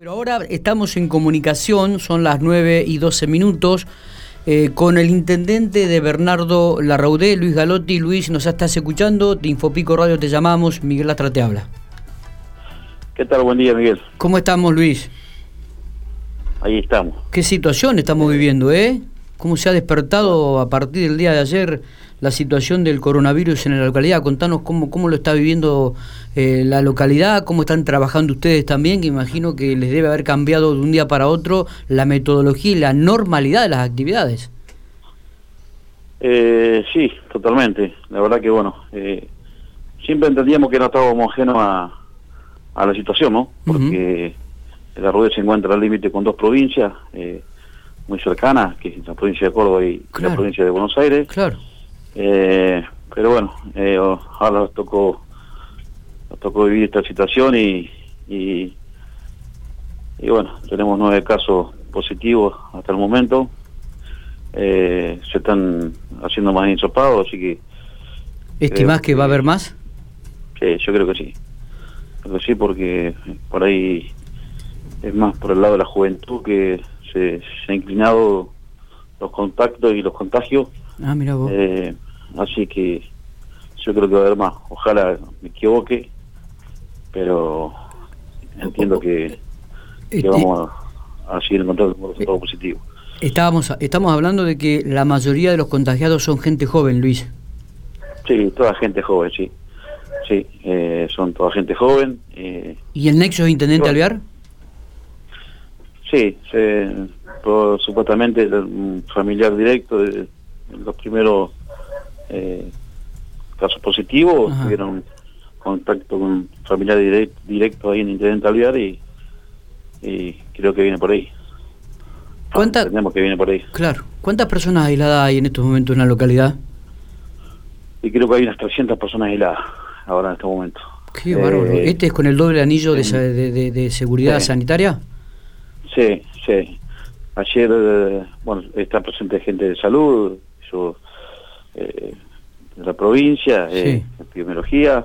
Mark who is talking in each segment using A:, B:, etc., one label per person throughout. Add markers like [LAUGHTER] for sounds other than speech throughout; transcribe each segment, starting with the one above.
A: Pero ahora estamos en comunicación, son las 9 y 12 minutos, eh, con el intendente de Bernardo Larraudé, Luis Galotti. Luis, nos estás escuchando, de Infopico Radio te llamamos, Miguel Lastra te habla.
B: ¿Qué tal? Buen día, Miguel.
A: ¿Cómo estamos, Luis?
B: Ahí estamos.
A: ¿Qué situación estamos viviendo, eh? ¿Cómo se ha despertado a partir del día de ayer la situación del coronavirus en la localidad? Contanos cómo, cómo lo está viviendo eh, la localidad, cómo están trabajando ustedes también, que imagino que les debe haber cambiado de un día para otro la metodología y la normalidad de las actividades.
B: Eh, sí, totalmente. La verdad que, bueno, eh, siempre entendíamos que no estábamos ajenos a, a la situación, ¿no? Porque la Rueda se encuentra al límite con dos provincias eh, muy cercanas, que es la provincia de Córdoba y la provincia de Buenos Aires.
A: Claro.
B: Eh, pero bueno, eh, ahora nos tocó, nos tocó vivir esta situación y, y, bueno, tenemos nueve casos positivos hasta el momento. Eh, se están haciendo más insopados, así que...
A: ¿Estimás que, va a haber más?
B: Sí, yo creo que sí. Creo que sí, porque por ahí es más por el lado de la juventud que se, se ha inclinado los contactos y los contagios.
A: Ah, mira vos.
B: Eh, así que yo creo que va a haber más. Ojalá me equivoque, pero entiendo que, que
A: Este-
B: vamos a, a seguir encontrando un resultado positivo.
A: Estábamos, estamos hablando de que la mayoría de los contagiados son gente joven, Luis.
B: Sí, toda gente joven, sí. Sí, eh, son toda gente joven. Eh,
A: ¿Y el nexo es Intendente
B: Bueno.
A: Alvear?
B: Sí, se, por- supuestamente un familiar directo de, los primeros eh, casos positivos
A: Ajá.
B: tuvieron contacto con familiar direct- directo ahí en Intendente Alvear y, y creo que viene por ahí.
A: ¿Cuánta-
B: Entendemos que viene por ahí.
A: Claro. ¿Cuántas personas aisladas hay en estos momentos en la localidad?
B: Y creo que hay unas 300 personas aisladas ahora en este momento.
A: Qué bárbaro.
B: Eh,
A: ¿Este es con el doble anillo de,
B: sí.
A: sa- de- de- de seguridad sanitaria?
B: Sí, sí. Ayer, eh, bueno, está presente gente de salud, yo, eh, de la provincia, eh,
A: Sí.
B: epidemiología.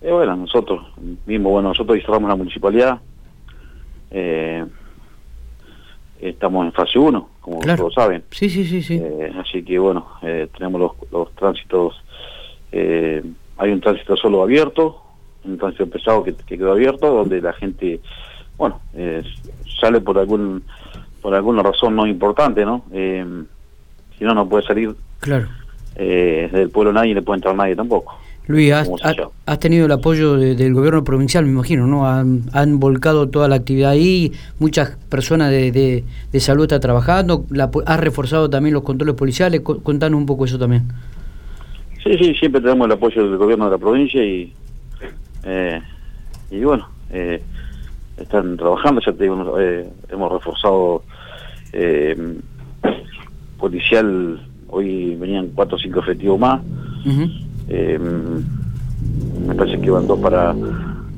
B: Eh, bueno, nosotros mismo, bueno, nosotros instalamos la municipalidad. Eh, estamos en fase 1, como
A: Claro.
B: todos saben.
A: Sí, sí, sí, sí.
B: Eh, así que bueno, eh, tenemos los, los tránsitos, eh, hay un tránsito solo abierto, un tránsito pesado que, que quedó abierto, donde la gente, bueno, eh, sale por algún por alguna razón no importante, ¿no? Eh, si no, no puede salir
A: Claro.
B: eh, del pueblo nadie, le puede entrar nadie tampoco.
A: Luis, has,
B: ¿Cómo se
A: has- tenido el apoyo de- del gobierno provincial, me imagino, ¿no? Han, han volcado toda la actividad ahí, muchas personas de, de- de salud están trabajando, la, has reforzado también los controles policiales, Co- contanos un poco eso también.
B: Sí, sí, siempre tenemos el apoyo del gobierno de la provincia y, eh, y bueno, eh, están trabajando, ya te digo, eh, hemos reforzado eh, policial, hoy venían cuatro o cinco efectivos más, eh, me parece que iban dos para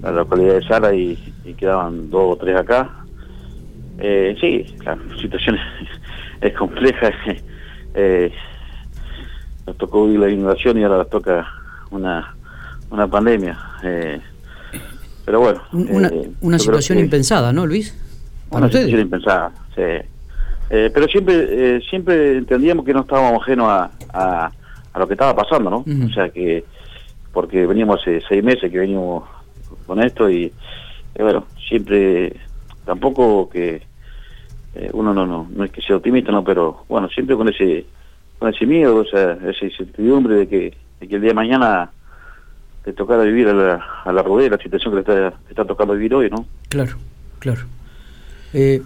B: la localidad de Sara y, y quedaban dos o tres acá. Eh, sí, la situación es, [LAUGHS] es compleja. [LAUGHS] eh, nos tocó vivir la inundación y ahora nos toca una, una pandemia. eh, pero bueno.
A: Un- Una,
B: eh,
A: una situación
B: que-
A: impensada, ¿no, Luis? Para
B: una
A: ustedes.
B: situación impensada, sí. Eh, pero siempre eh, siempre entendíamos que no estábamos ajenos a, a, a lo que estaba pasando, ¿no? O sea que, porque veníamos hace seis meses que venimos con esto y, bueno, siempre, tampoco que eh, uno no, no no es que sea optimista, ¿no? Pero bueno, siempre con ese con ese miedo, esa, esa incertidumbre de que, de que el día de mañana te tocara vivir a la, a la rodea la situación que le está, le está tocando vivir hoy, ¿no?
A: Claro, claro. Eh,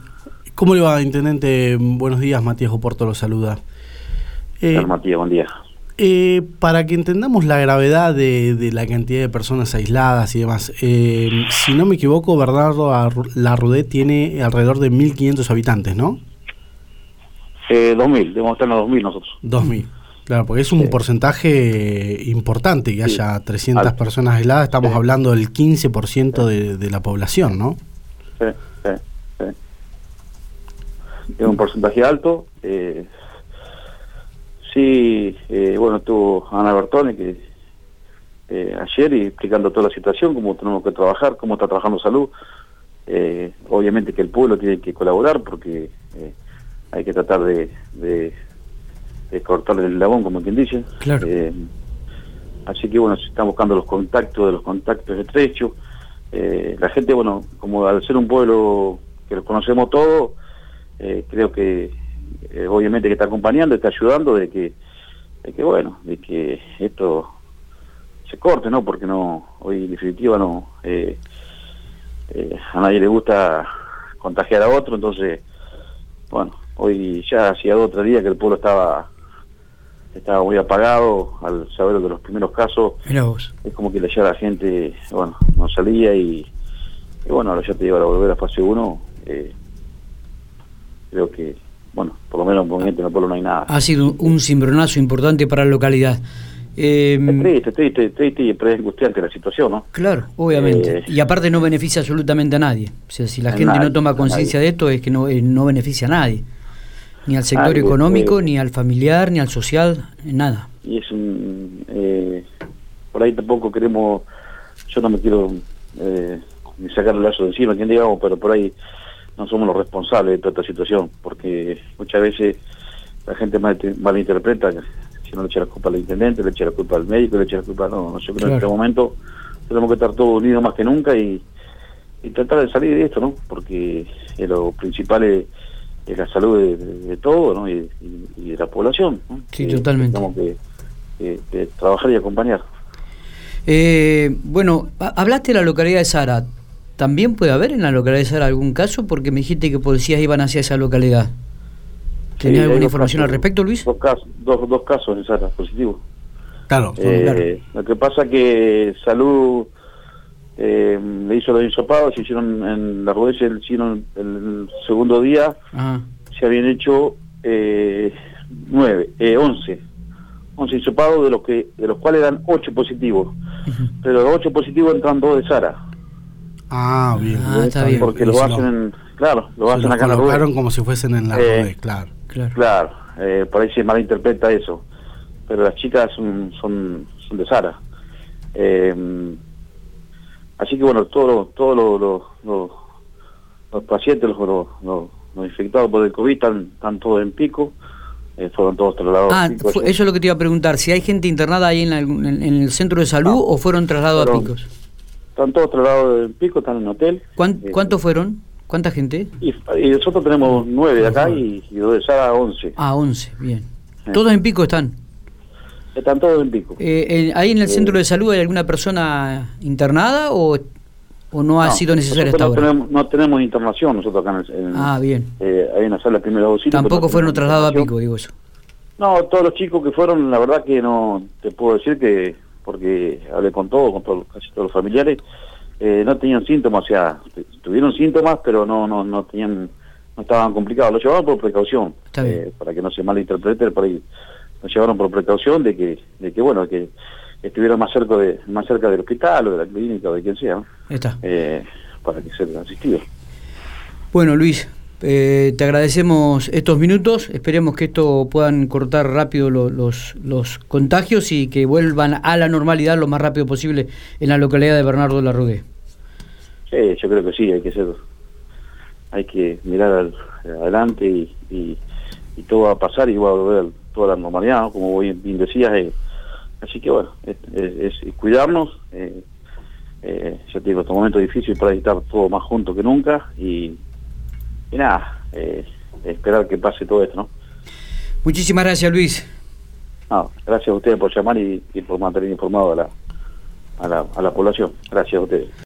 C: ¿Cómo le va, Intendente? Buenos días, Matías Oporto lo saluda. Eh,
B: Claro, Matías, buen día.
C: eh, para que entendamos la gravedad de, de la cantidad de personas aisladas y demás, eh, si no me equivoco, Bernardo Ar- Larrudé tiene alrededor de 1.500 habitantes, ¿no?
B: Eh, 2000, debemos estar en los 2000 nosotros.
C: 2.000. Claro, porque es un
B: Sí.
C: porcentaje importante que
B: Sí.
C: haya 300
B: Alto.
C: personas aisladas. Estamos
B: Sí.
C: hablando del 15% de, de la población, ¿no?
B: Sí, sí, sí. Es un porcentaje alto. Eh, sí, eh, bueno, estuvo Ana Bertone que eh, ayer y explicando toda la situación, cómo tenemos que trabajar, cómo está trabajando salud. Eh, obviamente que el pueblo tiene que colaborar porque eh, hay que tratar de, de, cortarle el labón, como quien dice.
A: Claro.
B: Eh, así que bueno, se están buscando los contactos de los contactos estrechos. la gente, bueno, como al ser un pueblo que lo conocemos todos, creo que obviamente que está acompañando, está ayudando de que, de que bueno, de que esto se corte, ¿no? Porque no, hoy en definitiva no, eh, eh, a nadie le gusta contagiar a otro, entonces, bueno, hoy ya hacía dos o tres días que el pueblo estaba estaba muy apagado al saber de los primeros casos. Es como que ya la gente, bueno, no salía y, bueno, ahora ya te digo, a volver a fase 1, eh, creo que, bueno, por lo menos en el pueblo no hay nada.
A: Ha sido un cimbronazo importante para la localidad.
B: Eh, es triste, triste, triste y es angustiante la situación, ¿no?
A: Claro, obviamente. Eh, y aparte no beneficia absolutamente a nadie. O sea, si la gente no toma conciencia de esto es que no, eh, no beneficia a nadie. Ni al sector económico, ni al familiar, ni al social, nada.
B: Y es un... Eh, por ahí tampoco queremos... Yo no me quiero ni sacar el lazo de encima, quien digamos, pero por ahí no somos los responsables de toda esta situación, porque muchas veces la gente mal, malinterpreta no le echa la culpa al intendente, le echa la culpa al médico, le echa la culpa... No, no yo creo en este momento tenemos que estar todos unidos más que nunca y, tratar de salir de esto, ¿no? Porque lo principal es, la salud de, de, todo, ¿no? Y, de la población,
A: Sí, totalmente.
B: Tenemos que, trabajar y acompañar.
A: Eh, bueno, hablaste de la localidad de Sara. ¿También puede haber en la localidad de Sara algún caso? Porque me dijiste que policías iban hacia esa localidad. ¿Tenía alguna información al respecto, Luis?
B: Dos casos, dos, dos casos en Sara, positivos.
C: Claro,
B: eh, Lo que pasa que Salud eh, le hizo los insopados, se hicieron en la rodilla, se hicieron el segundo día, se habían hecho eh, nueve, eh, once, once insopados de los que de los cuales eran ocho positivos, pero los ocho positivos entran dos de Sara.
C: Ah, bien.
A: Ah, está bien.
B: Porque lo hacen, claro, lo hacen acá en
C: la como si fuesen en la eh, claro.
B: Claro, eh, por ahí se malinterpreta eso, pero las chicas son, son, de Sara. Eh, así que bueno, todos todo lo, los pacientes, los, los, infectados por el COVID están, todos en pico. Eh, fueron todos trasladados.
A: Ah, eso es lo que te iba a preguntar. Si hay gente internada ahí en, en, el centro de salud o fueron trasladados a picos.
B: Están todos trasladados en pico, están en hotel.
A: ¿Cuántos fueron? ¿Cuánta gente?
B: Y, nosotros tenemos nueve de acá y, y de Sara once.
A: Ah, once, bien. ¿Todos en pico están?
B: Están todos en pico.
A: Eh, ¿Ahí en el eh, centro de salud hay alguna persona internada o, o no, ha sido necesaria esta
B: hora? No tenemos, no tenemos internación nosotros acá en, el,
A: Ah, bien.
B: Eh, hay una sala de primera auxilio.
A: Tampoco fueron trasladados a pico, digo eso.
B: No, todos los chicos que fueron, la verdad que no te puedo decir que, porque hablé con todos, con todos, casi todos los familiares, eh, no tenían síntomas, o sea, tuvieron síntomas, pero no no no tenían no estaban complicados. Lo llevaron por precaución, eh, para que no se malinterprete, por ahí lo llevaron por precaución de que de que bueno que estuvieran más cerca de más cerca del hospital o de la clínica o de quien sea, eh, para que sean asistidos.
A: Bueno, Luis, eh, te agradecemos estos minutos, esperemos que esto puedan cortar rápido los, los contagios y que vuelvan a la normalidad lo más rápido posible en la localidad de Bernardo de la Rude.
B: Sí, yo creo que sí, hay que ser, hay que mirar adelante y, y, todo va a pasar y va a volver toda la normalidad, como bien decías. Eh, así que bueno, es, cuidarnos. Eh, eh, ya te digo, este momento difícil para estar todo más juntos que nunca y, y nada, eh, esperar que pase todo esto, ¿no?
A: Muchísimas gracias, Luis.
B: gracias a ustedes por llamar y, por mantener informado a la, a la, a la población. Gracias a ustedes.